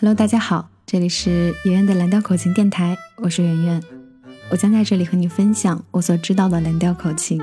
Hello，大家好，这里是圆圆的蓝调口琴电台，我是圆圆，我将在这里和你分享我所知道的蓝调口琴。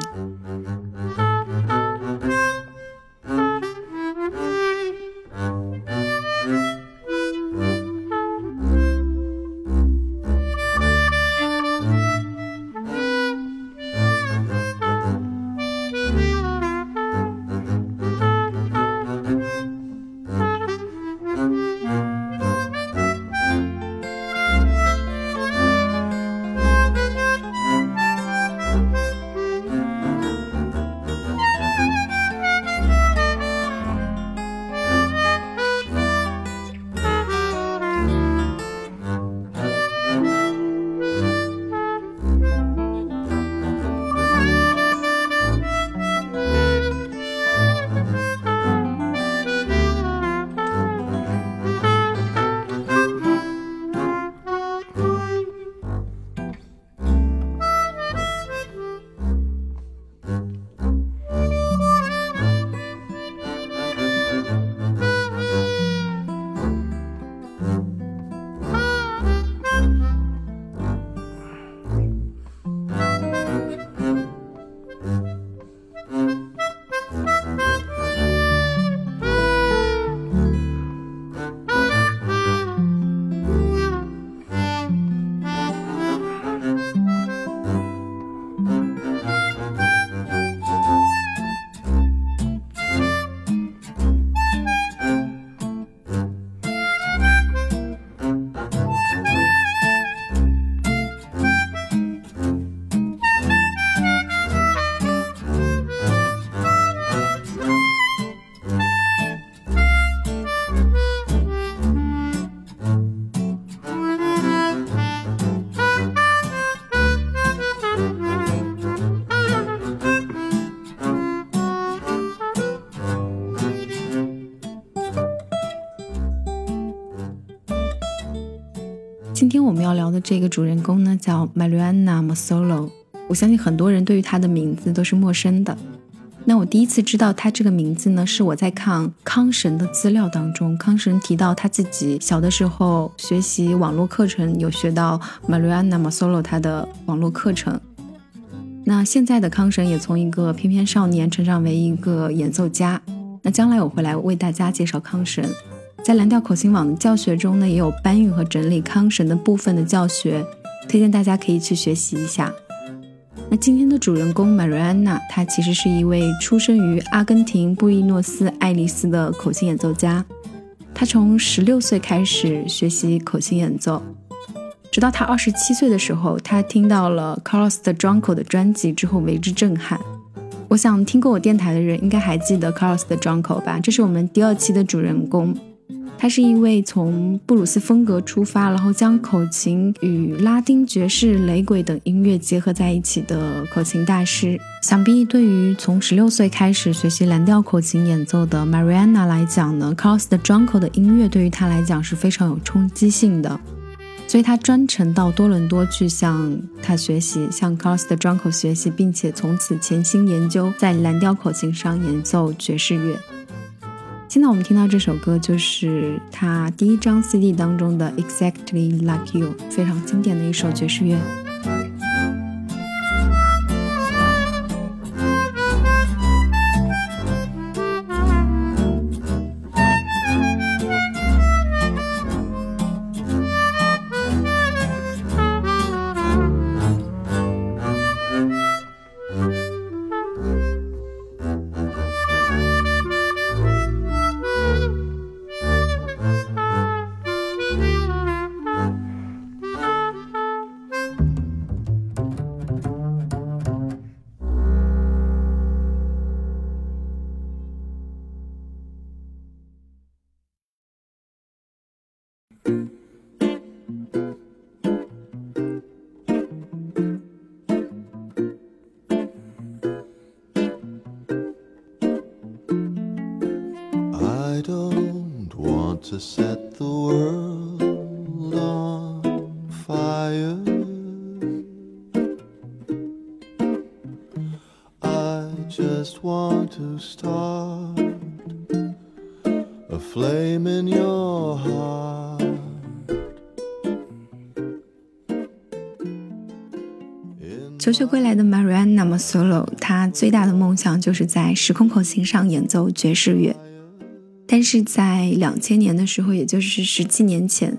要聊的这个主人公呢，叫 Mariana Masolo。我相信很多人对于他的名字都是陌生的。那我第一次知道他这个名字呢，是我在看康神的资料当中，康神提到他自己小的时候学习网络课程，有学到 Mariana Masolo 他的网络课程。那现在的康神也从一个翩翩少年成长为一个演奏家。那将来我会来为大家介绍康神。在蓝调口琴网的教学中呢，也有搬运和整理康神的部分的教学，推荐大家可以去学习一下。那今天的主人公 Mariana，她其实是一位出生于阿根廷布宜诺斯艾利斯的口琴演奏家。她从十六岁开始学习口琴演奏，直到她二十七岁的时候，她听到了 Carlos Drunko 的专辑之后为之震撼。我想听过我电台的人应该还记得 Carlos de Junco 吧？这是我们第二期的主人公。他是一位从布鲁斯风格出发，然后将口琴与拉丁爵士、雷鬼等音乐结合在一起的口琴大师。想必对于从十六岁开始学习蓝调口琴演奏的 Mariana 来讲呢，Carlos de Junco 的音乐对于他来讲是非常有冲击性的，所以他专程到多伦多去向他学习，向 Carlos de Junco 学习，并且从此潜心研究在蓝调口琴上演奏爵士乐。现在我们听到这首歌，就是他第一张 CD 当中的《Exactly Like You》，非常经典的一首爵士乐。to set the world on fire. I just want to start a flame in your heart. 求学归来的 Marianna Masolo，她最大的梦想就是在时空口琴上演奏爵士乐。是在两千年的时候，也就是十七年前，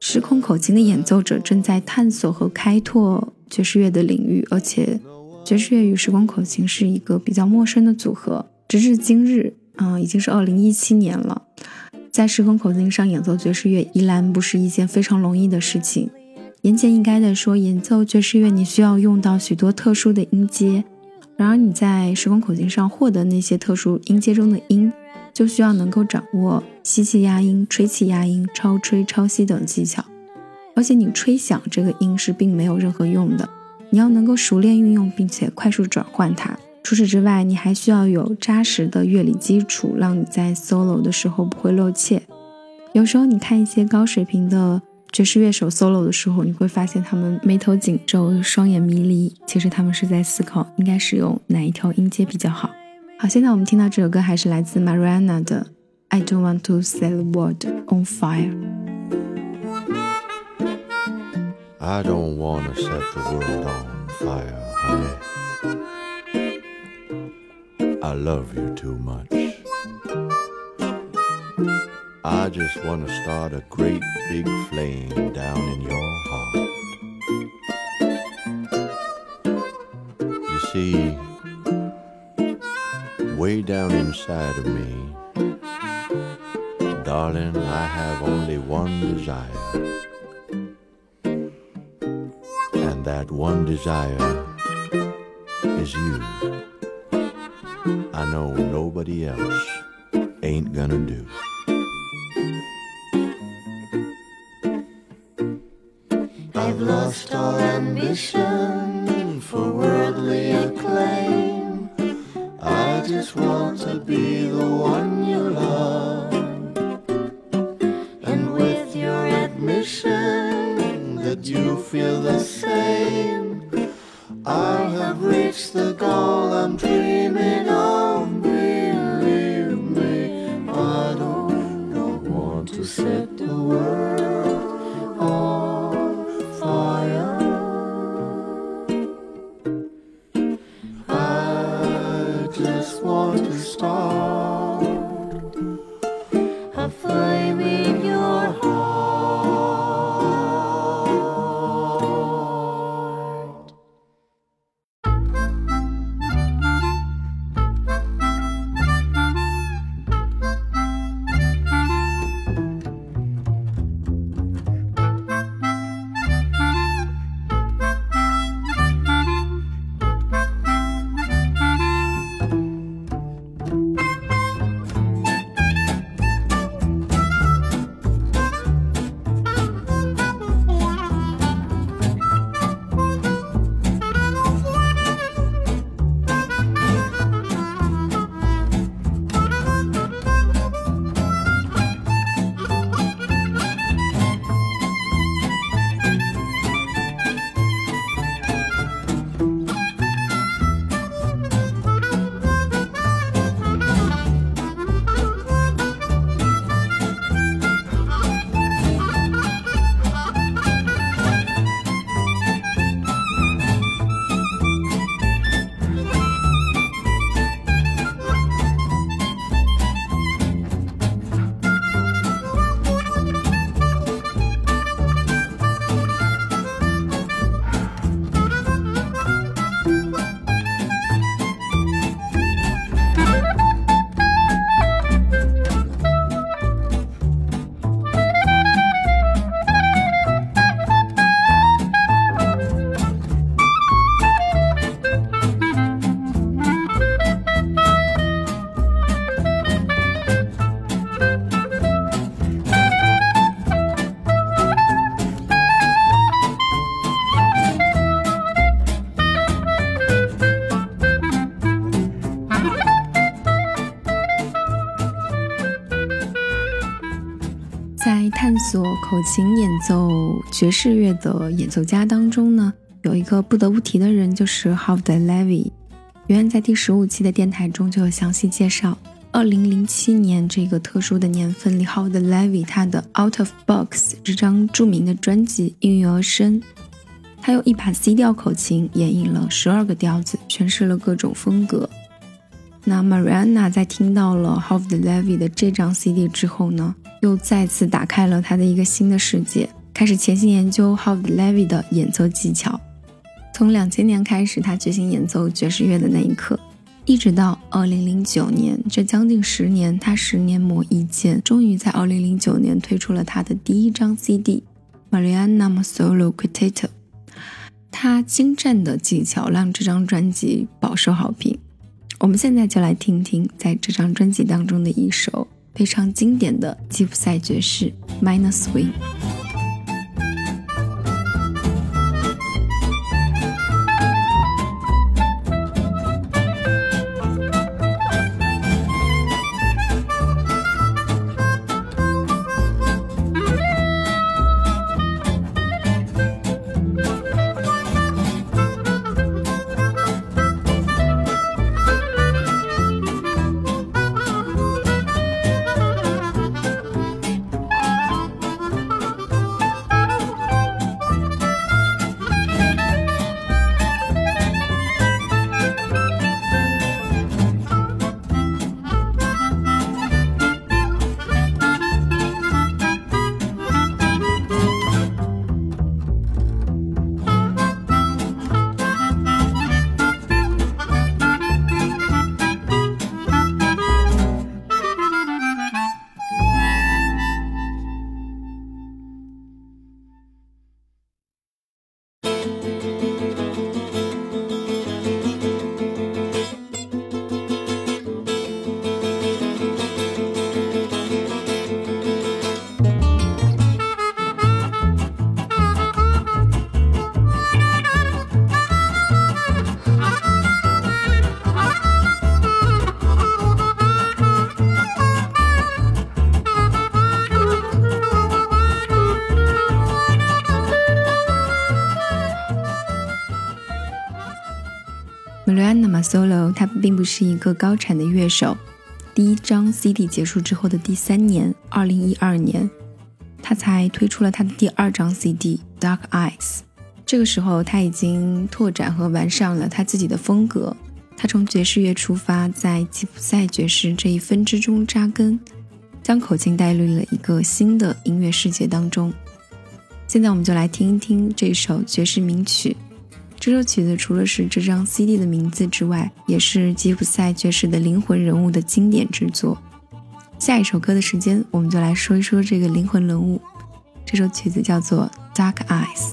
时空口琴的演奏者正在探索和开拓爵士乐的领域，而且爵士乐与时空口琴是一个比较陌生的组合。直至今日，嗯，已经是二零一七年了，在时空口琴上演奏爵士乐依然不是一件非常容易的事情。言简意赅地说，演奏爵士乐你需要用到许多特殊的音阶，然而你在时空口琴上获得那些特殊音阶中的音，就需要能够掌握吸气压音、吹气压音、超吹超吸等技巧。而且你吹响这个音是并没有任何用的，你要能够熟练运用并且快速转换它。除此之外，你还需要有扎实的乐理基础，让你在 solo 的时候不会露怯。有时候你看一些高水平的。爵士乐手 solo 的时候，你会发现他们眉头紧皱、双眼迷离。其实他们是在思考应该使用哪一条音阶比较好。好，现在我们听到这首歌还是来自 Mariana 的《I Don't Want to Set the World on Fire》。I don't wanna set the world on fire, honey. I love you too much. I just want to start a great big flame down in your heart. You see, way down inside of me, darling, I have only one desire. And that one desire is you. I know nobody else ain't gonna do. I've lost all ambition for worldly acclaim. I just want to be the one you love. 口琴演奏爵士乐的演奏家当中呢，有一个不得不提的人，就是 Howard Levy。原来在第十五期的电台中就有详细介绍。二零零七年这个特殊的年份里，Howard Levy 他的《Out of Box》这张著名的专辑应运而生。他用一把 C 调口琴演绎了十二个调子，诠释了各种风格。那 Mariana 在听到了 Howard Levy 的这张 CD 之后呢，又再次打开了他的一个新的世界，开始潜心研究 Howard Levy 的演奏技巧。从两千年开始，他决心演奏爵士乐的那一刻，一直到二零零九年，这将近十年，他十年磨一剑，终于在二零零九年推出了他的第一张 CD《Mariana Solo Quartet》。他精湛的技巧让这张专辑饱受好评。我们现在就来听听在这张专辑当中的一首非常经典的吉普赛爵士《Minor Swing》。他并不是一个高产的乐手。第一张 CD 结束之后的第三年，二零一二年，他才推出了他的第二张 CD《Dark Eyes》。这个时候，他已经拓展和完善了他自己的风格。他从爵士乐出发，在吉普赛爵士这一分支中扎根，将口琴带入了一个新的音乐世界当中。现在，我们就来听一听这首爵士名曲。这首曲子除了是这张 CD 的名字之外，也是吉普赛爵士的灵魂人物的经典之作。下一首歌的时间，我们就来说一说这个灵魂人物。这首曲子叫做《Dark Eyes》。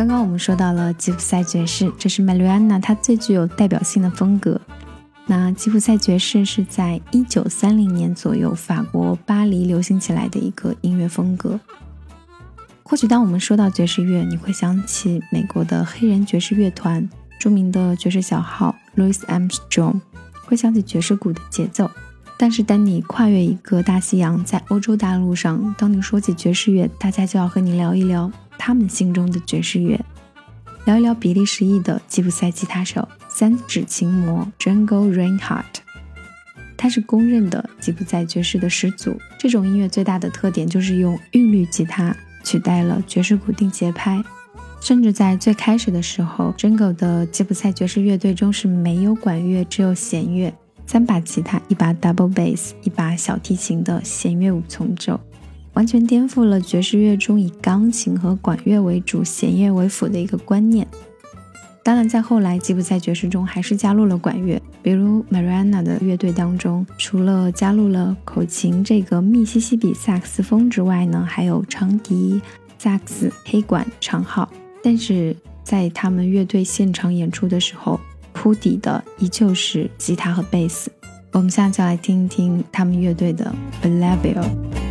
刚刚我们说到了吉普赛爵士，这是 Mariana 她最具有代表性的风格。那吉普赛爵士是在一九三零年左右法国巴黎流行起来的一个音乐风格。或许当我们说到爵士乐，你会想起美国的黑人爵士乐团，著名的爵士小号 Louis Armstrong，会想起爵士鼓的节奏。但是当你跨越一个大西洋，在欧洲大陆上，当你说起爵士乐，大家就要和你聊一聊他们心中的爵士乐，聊一聊比利时裔的吉普赛吉他手。三指琴魔 Django Reinhardt，他是公认的吉普赛爵士的始祖。这种音乐最大的特点就是用韵律吉他取代了爵士鼓定节拍。甚至在最开始的时候，Django 的吉普赛爵士乐队中是没有管乐，只有弦乐，三把吉他，一把 double bass，一把小提琴的弦乐五重奏，完全颠覆了爵士乐中以钢琴和管乐为主、弦乐为辅的一个观念。当然，在后来吉普赛爵士中还是加入了管乐，比如 Mariana 的乐队当中，除了加入了口琴这个密西西比萨克斯风之外呢，还有长笛、萨克斯、黑管、长号。但是在他们乐队现场演出的时候，铺底的依旧是吉他和贝斯。我们下期来听一听他们乐队的 Belleville。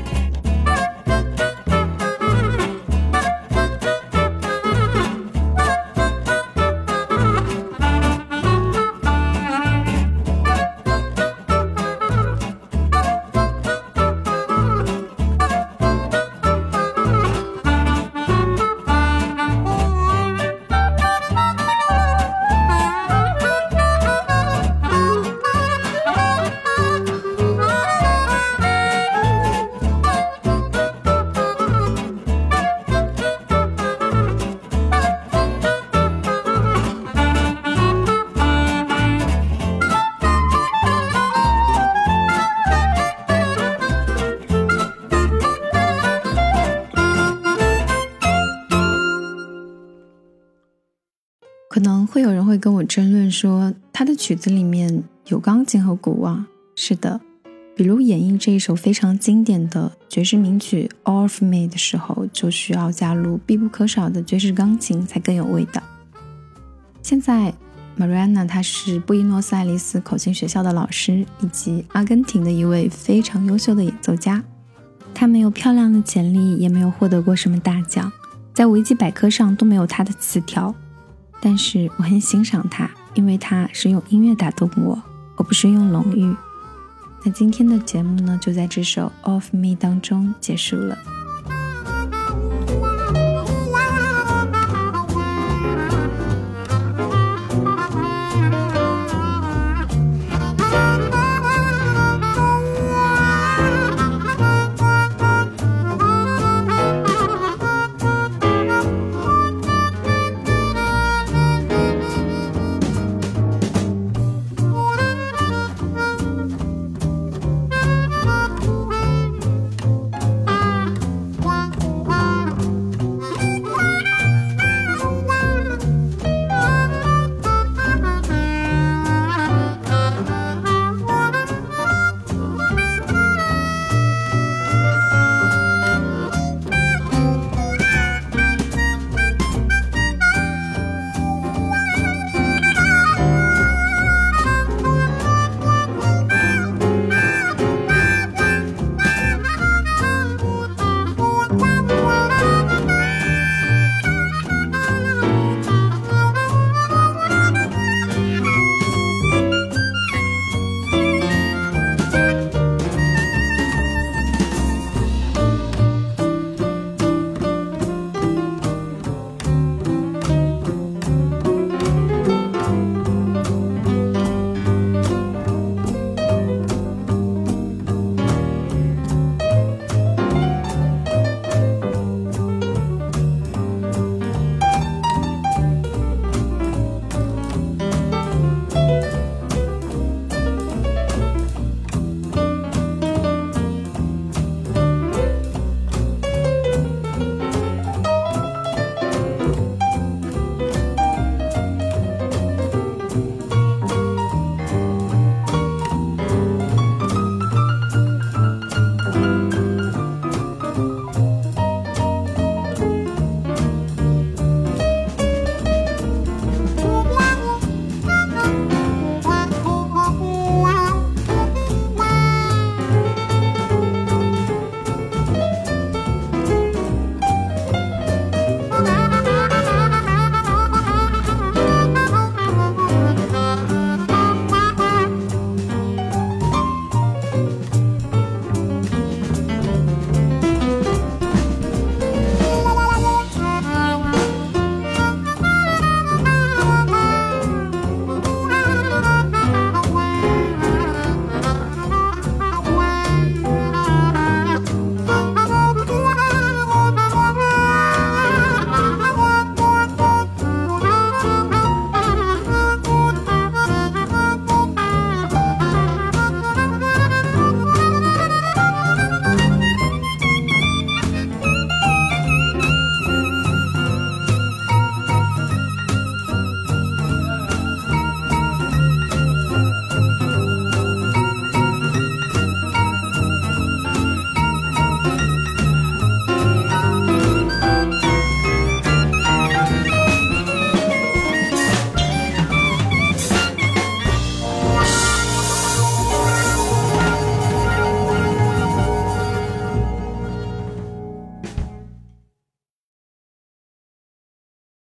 可能会有人会跟我争论说，他的曲子里面有钢琴和鼓啊。是的，比如演绎这一首非常经典的爵士名曲《All of Me》的时候，就需要加入必不可少的爵士钢琴才更有味道。现在，Mariana 她是布宜诺斯艾利斯口琴学校的老师，以及阿根廷的一位非常优秀的演奏家。她没有漂亮的简历，也没有获得过什么大奖，在维基百科上都没有她的词条。但是我很欣赏他，因为他是用音乐打动我，而不是用荣誉。那今天的节目呢，就在这首《Of Me》当中结束了。